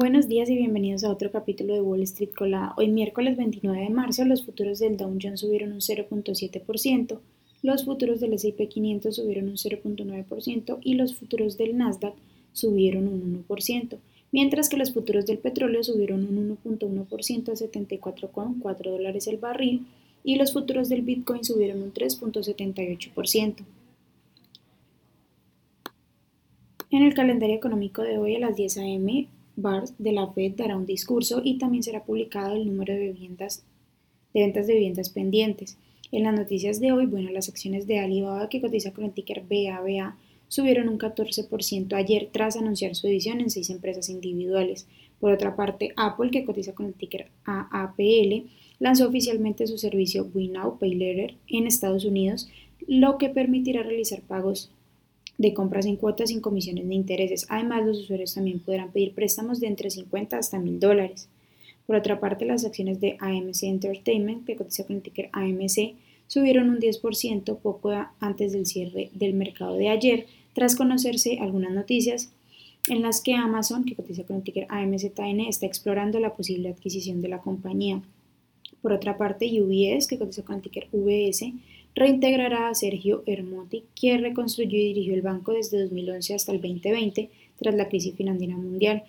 Buenos días y bienvenidos a otro capítulo de Wall Street Colada. Hoy miércoles 29 de marzo los futuros del Dow Jones subieron un 0.7%, los futuros del S&P 500 subieron un 0.9% y los futuros del Nasdaq subieron un 1%, mientras que los futuros del petróleo subieron un 1.1% a 74,4 dólares el barril y los futuros del Bitcoin subieron un 3.78%. En el calendario económico de hoy a las 10 a.m., Bars de la Fed dará un discurso y también será publicado el número de, viviendas, de ventas de viviendas pendientes. En las noticias de hoy, bueno, las acciones de Alibaba que cotiza con el ticker BABA subieron un 14% ayer tras anunciar su edición en seis empresas individuales. Por otra parte, Apple, que cotiza con el ticker AAPL, lanzó oficialmente su servicio We Now Pay Later en Estados Unidos, lo que permitirá realizar pagos de compras en cuotas sin comisiones ni intereses. Además, los usuarios también podrán pedir préstamos de entre 50 hasta 1000 dólares. Por otra parte, las acciones de AMC Entertainment, que cotiza con el ticker AMC, subieron un 10% poco antes del cierre del mercado de ayer, tras conocerse algunas noticias en las que Amazon, que cotiza con el ticker AMZN, está explorando la posible adquisición de la compañía. Por otra parte, UBS, que cotiza con el ticker VS, reintegrará a Sergio Hermotti, quien reconstruyó y dirigió el banco desde 2011 hasta el 2020 tras la crisis financiera mundial.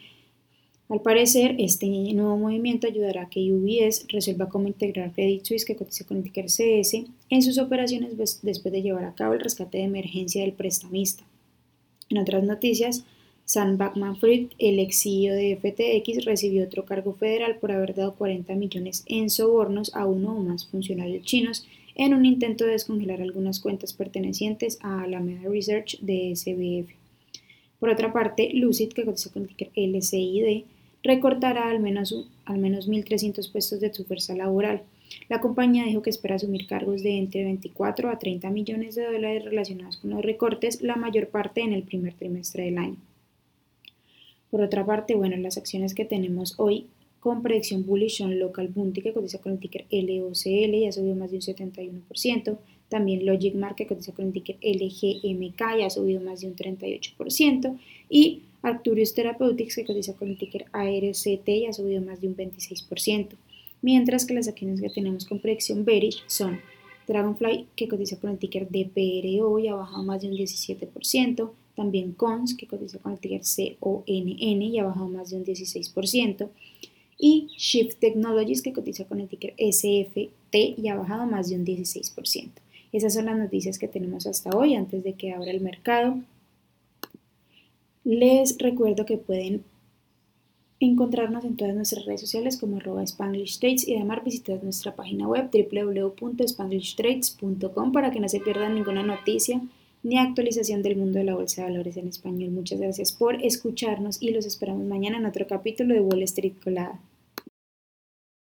Al parecer, este nuevo movimiento ayudará a que UBS resuelva cómo integrar Credit Suisse, que cotiza con ticker CS, en sus operaciones después de llevar a cabo el rescate de emergencia del prestamista. En otras noticias, Sam Backman-Fried, el ex CEO de FTX, recibió otro cargo federal por haber dado 40 millones en sobornos a uno o más funcionarios chinos en un intento de descongelar algunas cuentas pertenecientes a Alameda Research de SBF. Por otra parte, Lucid, que cotiza con el ticker LCID, recortará al menos, al menos 1.300 puestos de su fuerza laboral. La compañía dijo que espera asumir cargos de entre 24 a 30 millones de dólares relacionados con los recortes, la mayor parte en el primer trimestre del año. Por otra parte, bueno, las acciones que tenemos hoy con predicción bullish son Local Bounty que cotiza con el ticker LOCL y ha subido más de un 71%. También Logic Mark que cotiza con el ticker LGMK y ha subido más de un 38%. Y Arcturus Therapeutics que cotiza con el ticker ARCT y ha subido más de un 26%. Mientras que las acciones que tenemos con predicción bearish son Dragonfly que cotiza con el ticker DPRO y ha bajado más de un 17%. También CONS que cotiza con el ticker CONN y ha bajado más de un 16% y Shift Technologies que cotiza con el ticker SFT y ha bajado más de un 16%. Esas son las noticias que tenemos hasta hoy antes de que abra el mercado. Les recuerdo que pueden encontrarnos en todas nuestras redes sociales como arroba Spanglish Trades y además visitar nuestra página web www.spanglishtrades.com para que no se pierdan ninguna noticia ni actualización del mundo de la bolsa de valores en español. Muchas gracias por escucharnos y los esperamos mañana en otro capítulo de Wall Street Colada.